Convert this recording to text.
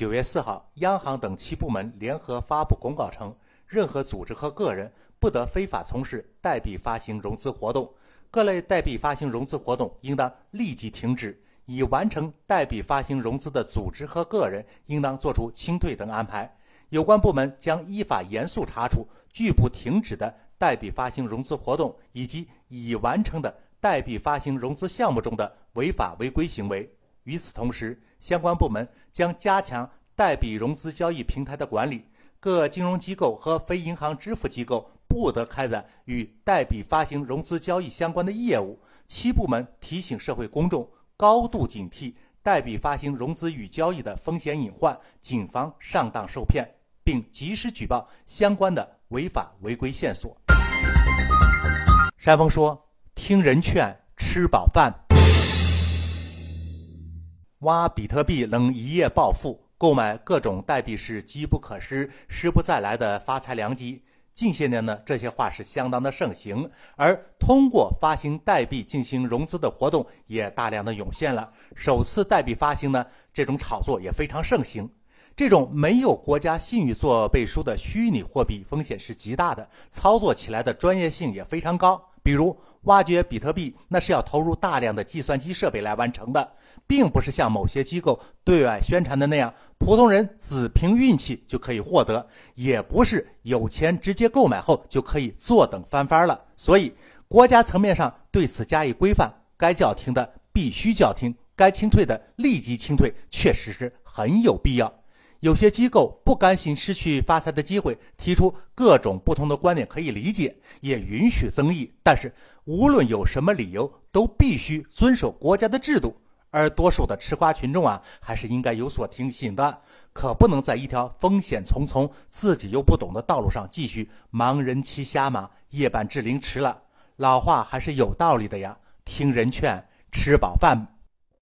九月四号，央行等七部门联合发布公告称，任何组织和个人不得非法从事代币发行融资活动，各类代币发行融资活动应当立即停止。已完成代币发行融资的组织和个人，应当作出清退等安排。有关部门将依法严肃查处拒不停止的代币发行融资活动以及已完成的代币发行融资项目中的违法违规行为。与此同时，相关部门将加强代币融资交易平台的管理，各金融机构和非银行支付机构不得开展与代币发行融资交易相关的业务。七部门提醒社会公众。高度警惕代币发行融资与交易的风险隐患，谨防上当受骗，并及时举报相关的违法违规线索。山峰说：“听人劝，吃饱饭。挖比特币能一夜暴富，购买各种代币是机不可失、失不再来的发财良机。”近些年呢，这些话是相当的盛行，而通过发行代币进行融资的活动也大量的涌现了。首次代币发行呢，这种炒作也非常盛行。这种没有国家信誉做背书的虚拟货币风险是极大的，操作起来的专业性也非常高。比如挖掘比特币，那是要投入大量的计算机设备来完成的，并不是像某些机构对外宣传的那样，普通人只凭运气就可以获得，也不是有钱直接购买后就可以坐等翻番了。所以，国家层面上对此加以规范，该叫停的必须叫停，该清退的立即清退，确实是很有必要。有些机构不甘心失去发财的机会，提出各种不同的观点，可以理解，也允许争议。但是，无论有什么理由，都必须遵守国家的制度。而多数的吃瓜群众啊，还是应该有所提醒的，可不能在一条风险重重、自己又不懂的道路上继续盲人骑瞎马，夜半智灵迟了。老话还是有道理的呀，听人劝，吃饱饭。